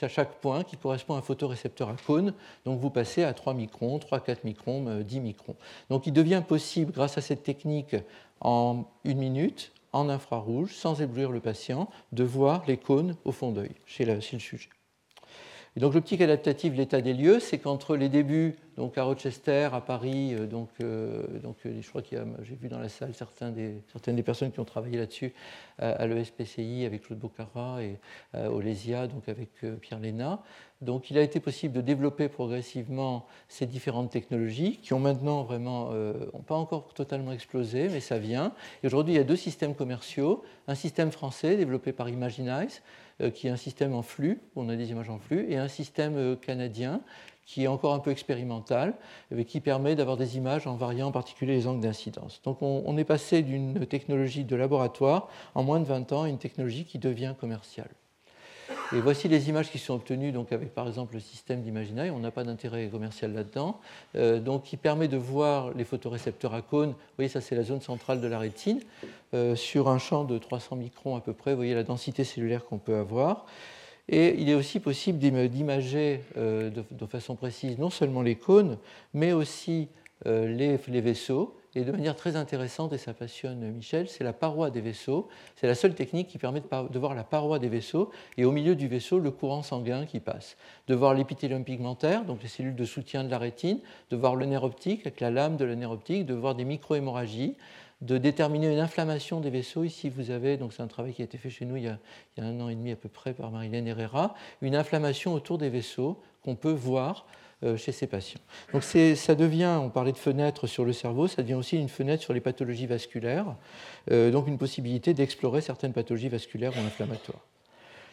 à chaque point qui correspond à un photorécepteur à cône. Donc vous passez à 3 microns, 3, 4 microns, 10 euh, microns. Donc il devient possible, grâce à cette technique, en une minute, en infrarouge, sans éblouir le patient, de voir les cônes au fond d'œil chez, le sujet. Et donc l'optique adaptative, l'état des lieux, c'est qu'entre les débuts, donc à Rochester, à Paris, euh, donc, euh, euh, je crois qu'il y a, j'ai vu dans la salle certaines des personnes qui ont travaillé là-dessus à, l'ESPCI avec Claude Bocara et au LESIA, donc avec Pierre Léna. Donc il a été possible de développer progressivement ces différentes technologies qui ont maintenant vraiment, n'ont pas encore totalement explosé, mais ça vient. Et aujourd'hui, il y a deux systèmes commerciaux, un système français développé par Imaginize, euh, qui est un système en flux, on a des images en flux, et un système euh, canadien qui est encore un peu expérimental, mais qui permet d'avoir des images en variant en particulier les angles d'incidence. Donc on, est passé d'une technologie de laboratoire en moins de 20 ans à une technologie qui devient commerciale. Et voici les images qui sont obtenues avec par exemple le système d'Imaginary. On n'a pas d'intérêt commercial là-dedans. Euh, donc qui permet de voir les photorécepteurs à cône. Vous voyez, ça c'est la zone centrale de la rétine. Euh, sur un champ de 300 microns à peu près, vous voyez la densité cellulaire qu'on peut avoir. Et il est aussi possible d'imager euh, de, façon précise non seulement les cônes, mais aussi les vaisseaux et de manière très intéressante, et ça passionne Michel, c'est la paroi des vaisseaux. C'est la seule technique qui permet de voir la paroi des vaisseaux et au milieu du vaisseau le courant sanguin qui passe. De voir l'épithélium pigmentaire, donc les cellules de soutien de la rétine, de voir le nerf optique avec la lame de la nerf optique, de voir des micro-hémorragies, de déterminer une inflammation des vaisseaux. Ici, vous avez, donc c'est un travail qui a été fait chez nous il y, a, il y a un an et demi à peu près par Marilène Herrera, une inflammation autour des vaisseaux qu'on peut voir chez ces patients. Donc ça devient, on parlait de fenêtre sur le cerveau, ça devient aussi une fenêtre sur les pathologies vasculaires, euh, donc une possibilité d'explorer certaines pathologies vasculaires ou inflammatoires.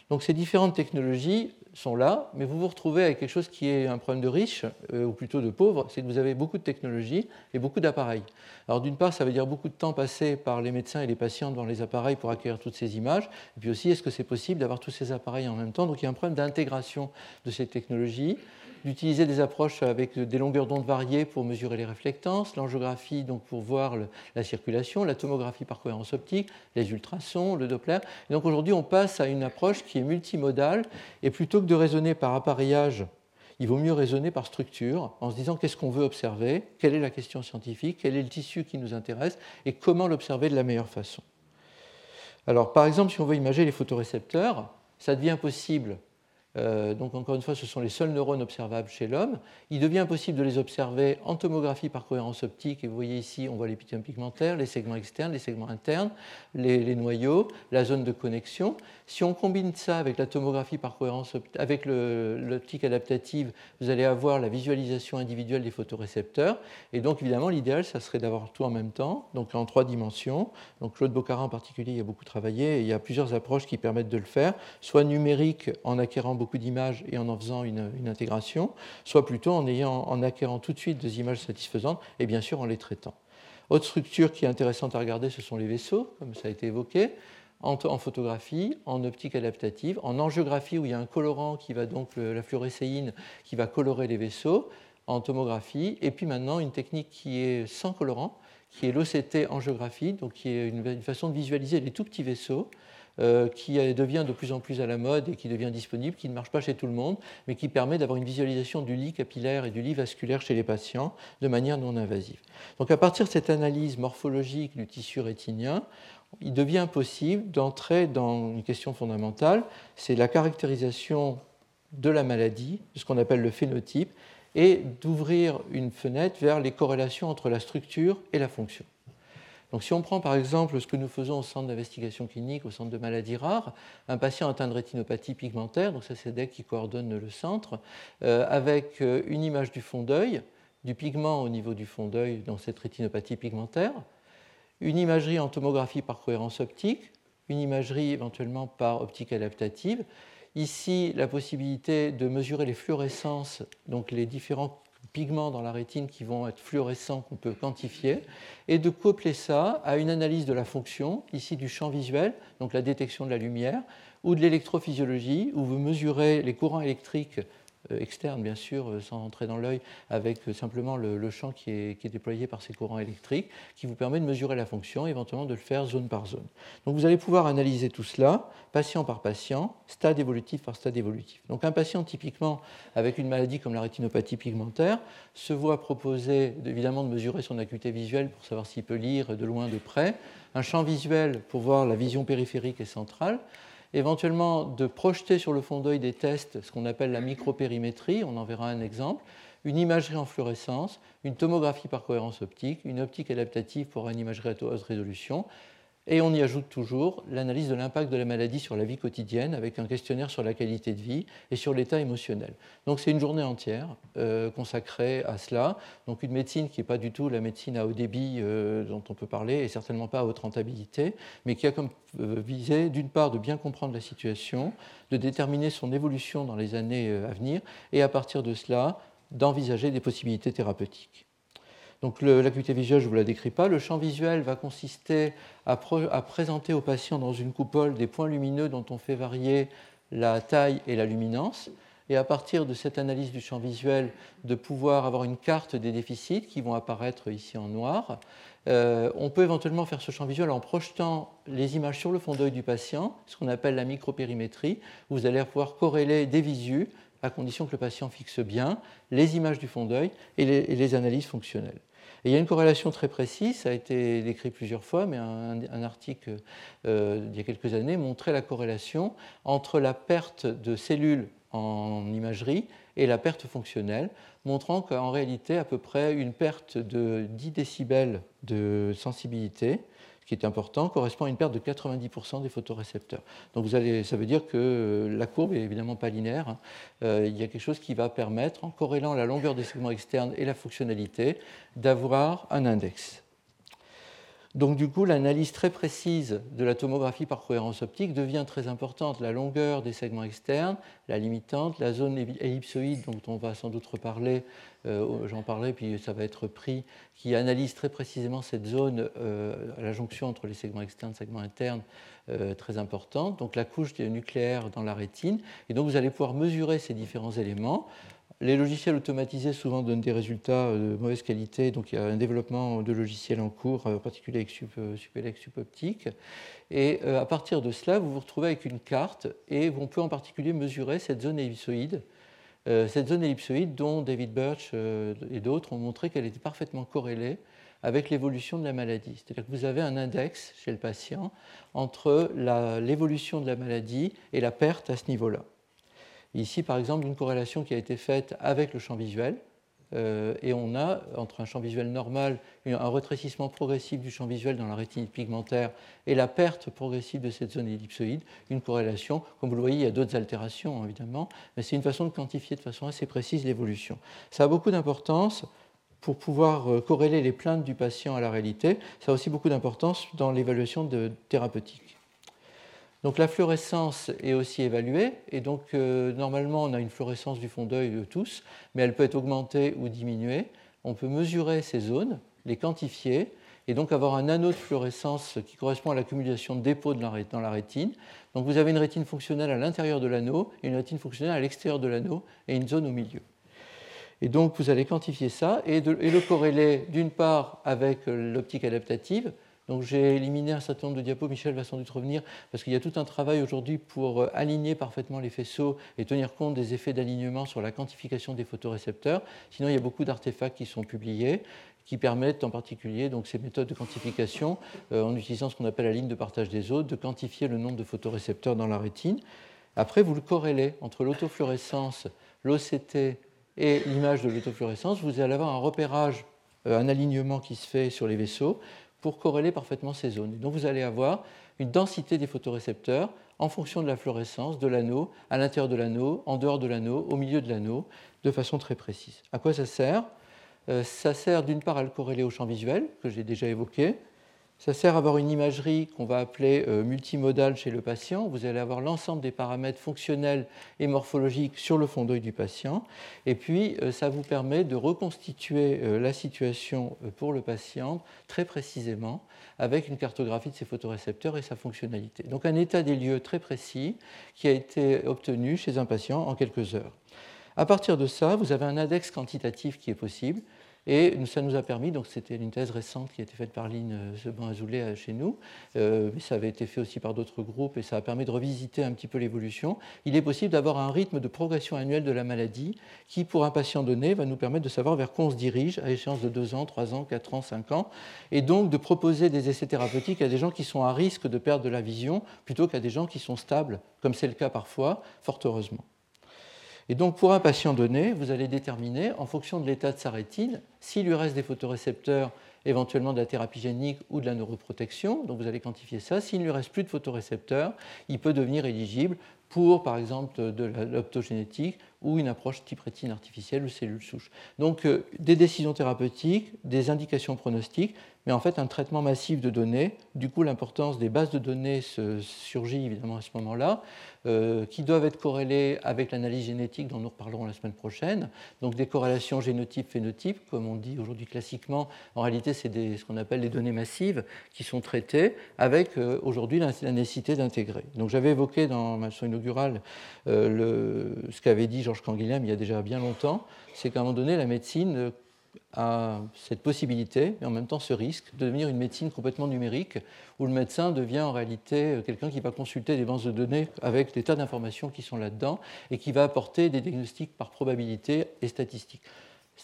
Donc ces différentes technologies sont là, mais vous vous retrouvez avec quelque chose qui est un problème de riche, euh, ou plutôt de pauvre, c'est que vous avez beaucoup de technologies et beaucoup d'appareils. Alors d'une part, ça veut dire beaucoup de temps passé par les médecins et les patients devant les appareils pour accueillir toutes ces images, et puis aussi, est-ce que c'est possible d'avoir tous ces appareils en même temps? Donc il y a un problème d'intégration de ces technologies d'utiliser des approches avec des longueurs d'onde variées pour mesurer les réflectances, l'angiographie donc pour voir la circulation, la tomographie par cohérence optique, les ultrasons, le Doppler. Donc aujourd'hui, on passe à une approche qui est multimodale et plutôt que de raisonner par appareillage, il vaut mieux raisonner par structure en se disant qu'est-ce qu'on veut observer, quelle est la question scientifique, quel est le tissu qui nous intéresse et comment l'observer de la meilleure façon. Alors par exemple, si on veut imager les photorécepteurs, ça devient possible euh, donc encore une fois, ce sont les seuls neurones observables chez l'homme. Il devient possible de les observer en tomographie par cohérence optique. Et vous voyez ici, on voit l'épithélium pigmentaire, les segments externes, les segments internes, les, noyaux, la zone de connexion. Si on combine ça avec la tomographie par cohérence avec l'optique adaptative, vous allez avoir la visualisation individuelle des photorécepteurs. Et donc évidemment, l'idéal, ça serait d'avoir tout en même temps, donc en trois dimensions. Donc Claude Bocara en particulier, il a beaucoup travaillé. Et il y a plusieurs approches qui permettent de le faire, soit numérique en acquérant beaucoup d'images et en en faisant une, intégration, soit plutôt en, ayant, en acquérant tout de suite des images satisfaisantes et bien sûr en les traitant. Autre structure qui est intéressante à regarder, ce sont les vaisseaux, comme ça a été évoqué, en, photographie, en optique adaptative, en angiographie où il y a un colorant qui va donc, la fluorescéine, qui va colorer les vaisseaux, en tomographie, et puis maintenant une technique qui est sans colorant, qui est l'OCT angiographie, donc qui est une façon de visualiser les tout petits vaisseaux euh, qui devient de plus en plus à la mode et qui devient disponible, qui ne marche pas chez tout le monde, mais qui permet d'avoir une visualisation du lit capillaire et du lit vasculaire chez les patients de manière non invasive. Donc à partir de cette analyse morphologique du tissu rétinien, il devient possible d'entrer dans une question fondamentale, c'est la caractérisation de la maladie, ce qu'on appelle le phénotype, et d'ouvrir une fenêtre vers les corrélations entre la structure et la fonction. Donc, si on prend par exemple ce que nous faisons au centre d'investigation clinique, au centre de maladies rares, un patient atteint de rétinopathie pigmentaire, donc ça c'est DEC qui coordonne le centre, euh, avec euh, une image du fond d'œil, du pigment au niveau du fond d'œil dans cette rétinopathie pigmentaire, une imagerie en tomographie par cohérence optique, une imagerie éventuellement par optique adaptative. Ici, la possibilité de mesurer les fluorescences, donc les différents pigments dans la rétine qui vont être fluorescents qu'on peut quantifier, et de coupler ça à une analyse de la fonction, ici du champ visuel, donc la détection de la lumière, ou de l'électrophysiologie, où vous mesurez les courants électriques externe, bien sûr, euh, sans entrer dans l'œil, avec euh, simplement le, champ qui est, déployé par ces courants électriques, qui vous permet de mesurer la fonction, éventuellement de le faire zone par zone. Donc vous allez pouvoir analyser tout cela, patient par patient, stade évolutif par stade évolutif. Donc un patient typiquement avec une maladie comme la rétinopathie pigmentaire se voit proposer évidemment de mesurer son acuité visuelle pour savoir s'il peut lire de loin, de près, un champ visuel pour voir la vision périphérique et centrale, éventuellement de projeter sur le fond d'œil des tests, ce qu'on appelle la micropérimétrie, on en verra un exemple, une imagerie en fluorescence, une tomographie par cohérence optique, une optique adaptative pour une imagerie à haute résolution, et on y ajoute toujours l'analyse de l'impact de la maladie sur la vie quotidienne avec un questionnaire sur la qualité de vie et sur l'état émotionnel. Donc c'est une journée entière euh, consacrée à cela. Donc une médecine qui n'est pas du tout la médecine à haut débit euh, dont on peut parler et certainement pas à haute rentabilité, mais qui a comme euh, visée d'une part de bien comprendre la situation, de déterminer son évolution dans les années à venir et à partir de cela d'envisager des possibilités thérapeutiques. Donc l'acuité visuelle, je ne vous la décris pas. Le champ visuel va consister à, présenter au patient dans une coupole des points lumineux dont on fait varier la taille et la luminance. Et à partir de cette analyse du champ visuel, de pouvoir avoir une carte des déficits qui vont apparaître ici en noir. Euh, on peut éventuellement faire ce champ visuel en projetant les images sur le fond d'œil du patient, ce qu'on appelle la micropérimétrie. Vous allez pouvoir corréler des visus à condition que le patient fixe bien les images du fond d'œil et les analyses fonctionnelles il y a une corrélation très précise, ça a été décrit plusieurs fois, mais un, article euh, d'il y a quelques années montrait la corrélation entre la perte de cellules en imagerie et la perte fonctionnelle, montrant qu'en réalité, à peu près une perte de 10 décibels de sensibilité ce qui est important, correspond à une perte de 90% des photorécepteurs. Donc vous allez, ça veut dire que euh, la courbe est évidemment pas linéaire. Hein. Euh, il y a quelque chose qui va permettre, en corrélant la longueur des segments externes et la fonctionnalité, d'avoir un index. Donc du coup, l'analyse très précise de la tomographie par cohérence optique devient très importante. La longueur des segments externes, la limitante, la zone ellipsoïde dont on va sans doute reparler, euh, j'en parlais, puis ça va être pris, qui analyse très précisément cette zone euh, la jonction entre les segments externes et segments internes, euh, très importante. Donc la couche nucléaire dans la rétine. Et donc vous allez pouvoir mesurer ces différents éléments les logiciels automatisés souvent donnent des résultats de mauvaise qualité, donc il y a un développement de logiciels en cours, en particulier avec SupElex, SupOptic. Et euh, à partir de cela, vous vous retrouvez avec une carte et on peut en particulier mesurer cette zone ellipsoïde. Euh, cette zone ellipsoïde dont David Birch euh, et d'autres ont montré qu'elle était parfaitement corrélée avec l'évolution de la maladie. C'est-à-dire que vous avez un index chez le patient entre l'évolution de la maladie et la perte à ce niveau-là. Ici, par exemple, une corrélation qui a été faite avec le champ visuel. Euh, et on a, entre un champ visuel normal, un rétrécissement progressif du champ visuel dans la rétine pigmentaire et la perte progressive de cette zone ellipsoïde, une corrélation. Comme vous le voyez, il y a d'autres altérations, évidemment, mais c'est une façon de quantifier de façon assez précise l'évolution. Ça a beaucoup d'importance pour pouvoir euh, corréler les plaintes du patient à la réalité. Ça a aussi beaucoup d'importance dans l'évaluation thérapeutique. Donc la fluorescence est aussi évaluée, et donc euh, normalement on a une fluorescence du fond d'œil de tous, mais elle peut être augmentée ou diminuée. On peut mesurer ces zones, les quantifier, et donc avoir un anneau de fluorescence qui correspond à l'accumulation de dépôts dans la rétine. Donc vous avez une rétine fonctionnelle à l'intérieur de l'anneau, une rétine fonctionnelle à l'extérieur de l'anneau, et une zone au milieu. Et donc vous allez quantifier ça et, et le corréler d'une part avec l'optique adaptative, donc j'ai éliminé un certain nombre de diapos, Michel va sans doute revenir, parce qu'il y a tout un travail aujourd'hui pour euh, aligner parfaitement les faisceaux et tenir compte des effets d'alignement sur la quantification des photorécepteurs. Sinon, il y a beaucoup d'artefacts qui sont publiés qui permettent en particulier donc, ces méthodes de quantification, euh, en utilisant ce qu'on appelle la ligne de partage des os, de quantifier le nombre de photorécepteurs dans la rétine. Après, vous le corrélez entre l'autofluorescence, l'OCT et l'image de l'autofluorescence. Vous allez avoir un repérage, euh, un alignement qui se fait sur les vaisseaux pour corréler parfaitement ces zones. donc vous allez avoir une densité des photorécepteurs en fonction de la fluorescence de l'anneau, à l'intérieur de l'anneau, en dehors de l'anneau, au milieu de l'anneau, de façon très précise. À quoi ça sert? Euh, Ça sert d'une part à le corréler au champ visuel, que j'ai déjà évoqué, ça sert à avoir une imagerie qu'on va appeler euh, multimodale chez le patient. Vous allez avoir l'ensemble des paramètres fonctionnels et morphologiques sur le fond d'œil du patient. Et puis, euh, ça vous permet de reconstituer euh, la situation pour le patient très précisément avec une cartographie de ses photorécepteurs et sa fonctionnalité. Donc, un état des lieux très précis qui a été obtenu chez un patient en quelques heures. À partir de ça, vous avez un index quantitatif qui est possible Et ça nous a permis, donc c'était une thèse récente qui a été faite par Lynn Zeban Azoulay chez nous, mais ça avait été fait aussi par d'autres groupes et ça a permis de revisiter un petit peu l'évolution. Il est possible d'avoir un rythme de progression annuelle de la maladie qui, pour un patient donné, va nous permettre de savoir vers quoi on se dirige à échéance de 2 ans, 3 ans, 4 ans, 5 ans, et donc de proposer des essais thérapeutiques à des gens qui sont à risque de perdre de la vision plutôt qu'à des gens qui sont stables, comme c'est le cas parfois, fort heureusement. Et donc, pour un patient donné, vous allez déterminer, en fonction de l'état de sa rétine, s'il lui reste des photorécepteurs, éventuellement de la thérapie génique ou de la neuroprotection. Donc, vous allez quantifier ça. S'il ne lui reste plus de photorécepteurs, il peut devenir éligible pour, par exemple, de l'optogénétique ou une approche type rétine artificielle ou cellule souche. Donc, euh, des décisions thérapeutiques, des indications pronostiques, mais en fait un traitement massif de données. Du coup, l'importance des bases de données surgit évidemment à ce moment-là, euh, qui doivent être corrélées avec l'analyse génétique dont nous reparlerons la semaine prochaine. Donc des corrélations génotype-phénotype, comme on dit aujourd'hui classiquement. En réalité, c'est ce qu'on appelle les données massives qui sont traitées avec euh, aujourd'hui la, nécessité d'intégrer. Donc j'avais évoqué dans ma leçon inaugurale euh, ce qu'avait dit Georges Canguilhem il y a déjà bien longtemps, c'est qu'à un moment donné, la médecine à cette possibilité et en même temps ce risque de devenir une médecine complètement numérique où le médecin devient en réalité quelqu'un qui va consulter des bases de données avec des tas d'informations qui sont là-dedans et qui va apporter des diagnostics par probabilité et statistiques.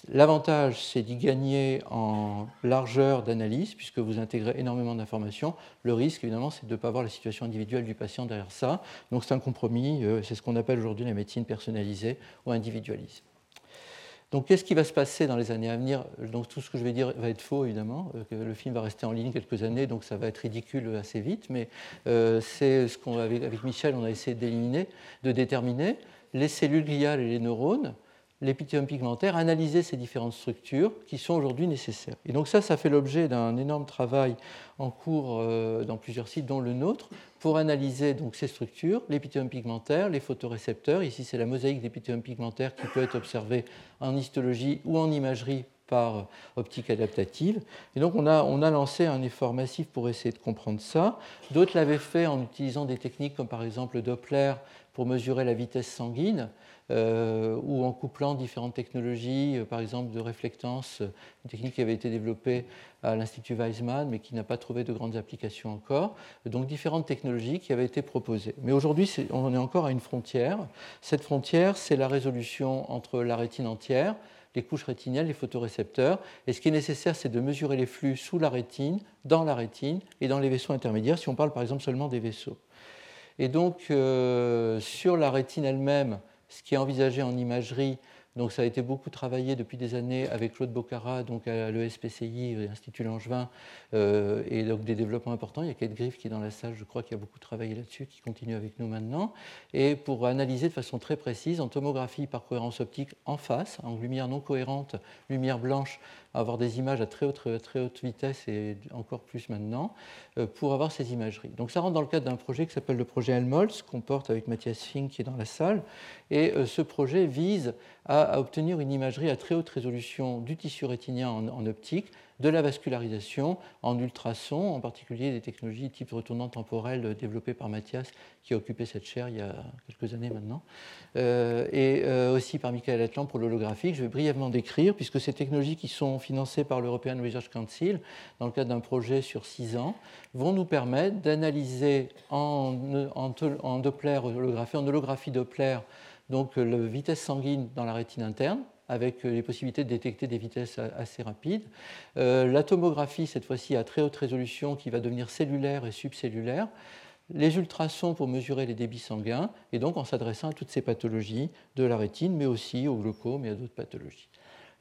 L'avantage, c'est d'y gagner en largeur d'analyse, puisque vous intégrez énormément d'informations. Le risque, évidemment, c'est de ne pas voir la situation individuelle du patient derrière ça. Donc c'est un compromis, euh, c'est ce qu'on appelle aujourd'hui la médecine personnalisée ou individualisée. Donc, qu'est-ce qui va se passer dans les années à venir? Donc, tout ce que je vais dire va être faux, évidemment. Euh, le film va rester en ligne quelques années, donc ça va être ridicule assez vite. Mais euh, c'est ce qu'on, avec Michel, on a essayé d'éliminer, de déterminer les cellules gliales et les neurones l'épithélium pigmentaire, analyser ces différentes structures qui sont aujourd'hui nécessaires. Et donc ça, ça fait l'objet d'un énorme travail en cours euh, dans plusieurs sites, dont le nôtre, pour analyser donc ces structures, l'épithélium pigmentaire, les photorécepteurs. Ici, c'est la mosaïque d'épithélium pigmentaire qui peut être observée en histologie ou en imagerie par optique adaptative. Et donc on a, on a lancé un effort massif pour essayer de comprendre ça. D'autres l'avaient fait en utilisant des techniques comme par exemple le Doppler pour mesurer la vitesse sanguine. Euh, ou en couplant différentes technologies, euh, par exemple de réflectance, euh, une technique qui avait été développée à l'Institut Weizmann, mais qui n'a pas trouvé de grandes applications encore. Donc différentes technologies qui avaient été proposées. Mais aujourd'hui, on est encore à une frontière. Cette frontière, c'est la résolution entre la rétine entière, les couches rétiniennes, les photorécepteurs. Et ce qui est nécessaire, c'est de mesurer les flux sous la rétine, dans la rétine et dans les vaisseaux intermédiaires, si on parle par exemple seulement des vaisseaux. Et donc, sur la rétine elle-même, ce qui est envisagé en imagerie. Donc ça a été beaucoup travaillé depuis des années avec Claude Bocara, donc à l'ESPCI, l'Institut Langevin, euh, et donc des développements importants. Il y a Kate Griff qui est dans la salle, je crois, qui a beaucoup travaillé là-dessus, qui continue avec nous maintenant. Et pour analyser de façon très précise, en tomographie par cohérence optique en face, en lumière non cohérente, lumière blanche, avoir des images à très haute, vitesse et encore plus maintenant, euh, pour avoir ces imageries. Donc ça rentre dans le cadre d'un projet qui s'appelle le projet Helmholtz, qu'on porte avec Mathias Fink qui est dans la salle. Et euh, ce projet vise à, obtenir une imagerie à très haute résolution du tissu rétinien en optique de la vascularisation en ultrasons, en particulier des technologies type retournant temporel développées par Mathias, qui a occupé cette chaire il y a quelques années maintenant, euh, et euh, aussi par Michael Atlan pour l'holographie, que je vais brièvement décrire, puisque ces technologies qui sont financées par l'European Research Council, dans le cadre d'un projet sur six ans, vont nous permettre d'analyser en, en, Doppler holographie, en holographie Doppler, donc la vitesse sanguine dans la rétine interne, avec euh, les possibilités de détecter des vitesses assez rapides. Euh, la tomographie, cette fois-ci, à très haute résolution, qui va devenir cellulaire et subcellulaire. Les ultrasons pour mesurer les débits sanguins, et donc en s'adressant à toutes ces pathologies de la rétine, mais aussi au glaucome et à d'autres pathologies.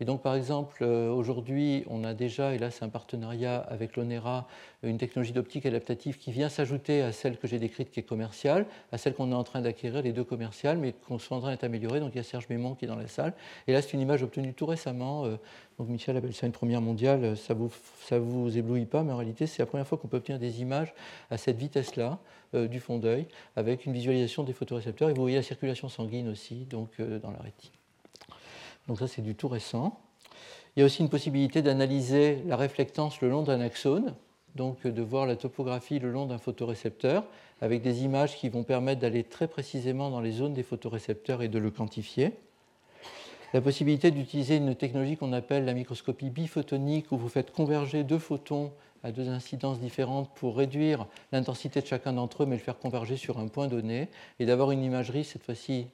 Et donc, par exemple, euh, aujourd'hui, on a déjà, et là c'est un partenariat avec l'ONERA, une technologie d'optique adaptative qui vient s'ajouter à celle que j'ai décrite qui est commerciale, à celle qu'on est en train d'acquérir, les deux commerciales, mais qu'on est en train d'être. Donc il y a Serge Mémon qui est dans la salle. Et là, c'est une image obtenue tout récemment. Euh, donc Michel appelle ça une première mondiale. Ça ne vous, ça vous éblouit pas, mais en réalité, c'est la première fois qu'on peut obtenir des images à cette vitesse-là euh, du fond d'œil, avec une visualisation des photorécepteurs. Et vous voyez la circulation sanguine aussi, donc dans la rétine. Donc ça, c'est du tout récent. Il y a aussi une possibilité d'analyser la réflectance le long d'un axone, donc de voir la topographie le long d'un photorécepteur, avec des images qui vont permettre d'aller très précisément dans les zones des photorécepteurs et de le quantifier. la possibilité d'utiliser une technologie qu'on appelle la microscopie biphotonique, où vous faites converger deux photons à deux incidences différentes pour réduire l'intensité de chacun d'entre eux, mais le faire converger sur un point donné, et d'avoir une imagerie, cette fois-ci,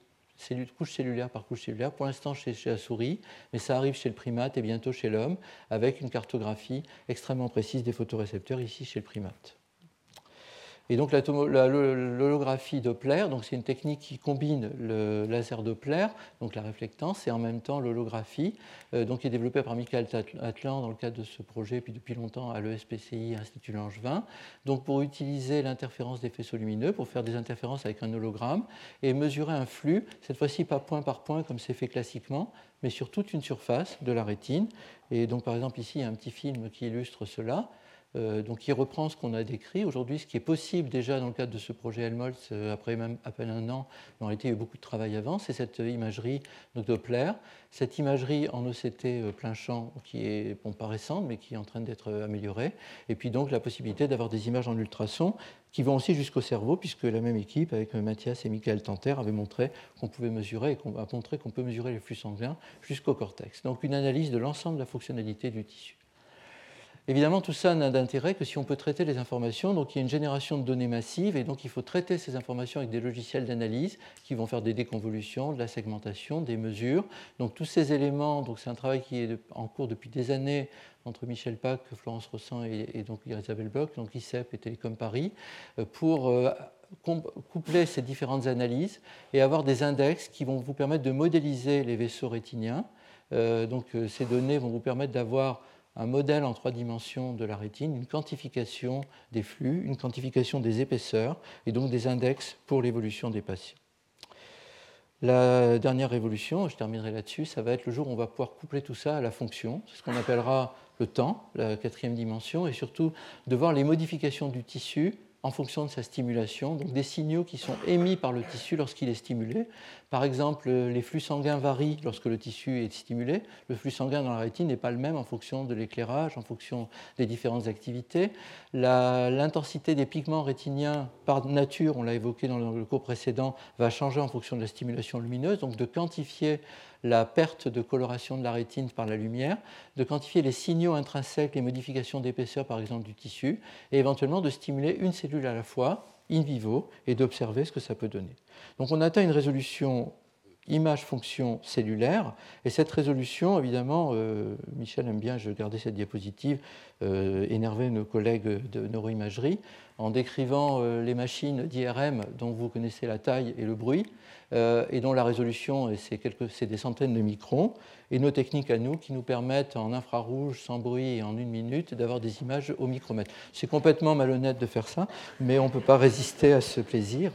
couche cellulaire par couche cellulaire, pour l'instant chez, chez, la souris, mais ça arrive chez le primate et bientôt chez l'homme, avec une cartographie extrêmement précise des photorécepteurs, ici chez le primate. Et donc l'holographie Doppler, c'est une technique qui combine le laser Doppler, donc la réflectance, et en même temps l'holographie, euh, donc qui est développée par Michael Atlan dans le cadre de ce projet, puis depuis longtemps à l'ESPCI, Institut Langevin, donc pour utiliser l'interférence des faisceaux lumineux, pour faire des interférences avec un hologramme, et mesurer un flux, cette fois-ci pas point par point comme c'est fait classiquement, mais sur toute une surface de la rétine. Et donc par exemple ici, il y a un petit film qui illustre cela. Euh, donc, il reprend ce qu'on a décrit. Aujourd'hui, ce qui est possible déjà dans le cadre de ce projet Helmholtz, euh, après même à peine un an, en réalité, il y a eu beaucoup de travail avant, c'est cette imagerie de Doppler. Cette imagerie en OCT euh, plein champ, qui est pas récente, mais qui est en train d'être améliorée. Et puis donc, la possibilité d'avoir des images en ultrasons qui vont aussi jusqu'au cerveau, puisque la même équipe, avec Mathias et Michael Tanter, avait montré qu'on pouvait mesurer et a montré qu'on peut mesurer les flux sanguins jusqu'au cortex. Donc, une analyse de l'ensemble de la fonctionnalité du tissu. Évidemment, tout ça n'a d'intérêt que si on peut traiter les informations. Donc, il y a une génération de données massives et donc il faut traiter ces informations avec des logiciels d'analyse qui vont faire des déconvolutions, de la segmentation, des mesures. Donc, tous ces éléments, c'est un travail qui est en cours depuis des années entre Michel Pack, Florence Rossan et, donc Isabelle Bock, donc ICEP et Télécom Paris, euh, pour euh, coupler ces différentes analyses et avoir des index qui vont vous permettre de modéliser les vaisseaux rétiniens. Euh, donc, ces données vont vous permettre d'avoir un modèle en trois dimensions de la rétine, une quantification des flux, une quantification des épaisseurs et donc des index pour l'évolution des patients. La dernière révolution, je terminerai là-dessus, ça va être le jour où on va pouvoir coupler tout ça à la fonction, c'est ce qu'on appellera le temps, la quatrième dimension, et surtout de voir les modifications du tissu en fonction de sa stimulation, donc des signaux qui sont émis par le tissu lorsqu'il est stimulé. Par exemple, les flux sanguins varient lorsque le tissu est stimulé. Le flux sanguin dans la rétine n'est pas le même en fonction de l'éclairage, en fonction des différentes activités. L'intensité des pigments rétiniens par nature, on l'a évoqué dans le cours précédent, va changer en fonction de la stimulation lumineuse, donc de quantifier la perte de coloration de la rétine par la lumière, de quantifier les signaux intrinsèques, les modifications d'épaisseur par exemple du tissu, et éventuellement de stimuler une cellule à la fois in vivo et d'observer ce que ça peut donner. Donc on atteint une résolution image-fonction cellulaire. Et cette résolution, évidemment, euh, Michel aime bien, je gardais cette diapositive, euh, énerver nos collègues de neuroimagerie en décrivant euh, les machines d'IRM dont vous connaissez la taille et le bruit, euh, et dont la résolution, c'est des centaines de microns, et nos techniques à nous qui nous permettent en infrarouge, sans bruit et en une minute d'avoir des images au micromètre. C'est complètement malhonnête de faire ça, mais on ne peut pas résister à ce plaisir.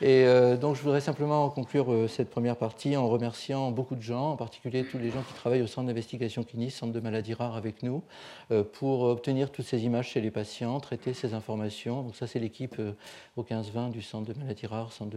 Et donc je voudrais simplement conclure cette première partie en remerciant beaucoup de gens, en particulier tous les gens qui travaillent au centre d'investigation clinique, centre de maladies rares avec nous, pour obtenir toutes ces images chez les patients, traiter ces informations donc ça, c'est l'équipe euh, au 15-20 du centre de maladies rares, centre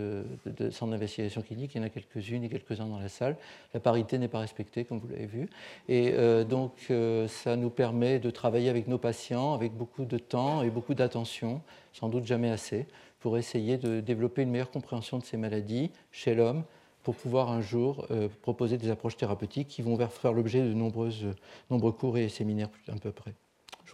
d'investigation clinique. Il y en a quelques-unes et quelques-uns dans la salle. La parité n'est pas respectée, comme vous l'avez vu. Et euh, donc, euh, ça nous permet de travailler avec nos patients avec beaucoup de temps et beaucoup d'attention, sans doute jamais assez, pour essayer de développer une meilleure compréhension de ces maladies chez l'homme pour pouvoir un jour proposer des approches thérapeutiques qui vont faire l'objet de nombreux cours et séminaires un peu près.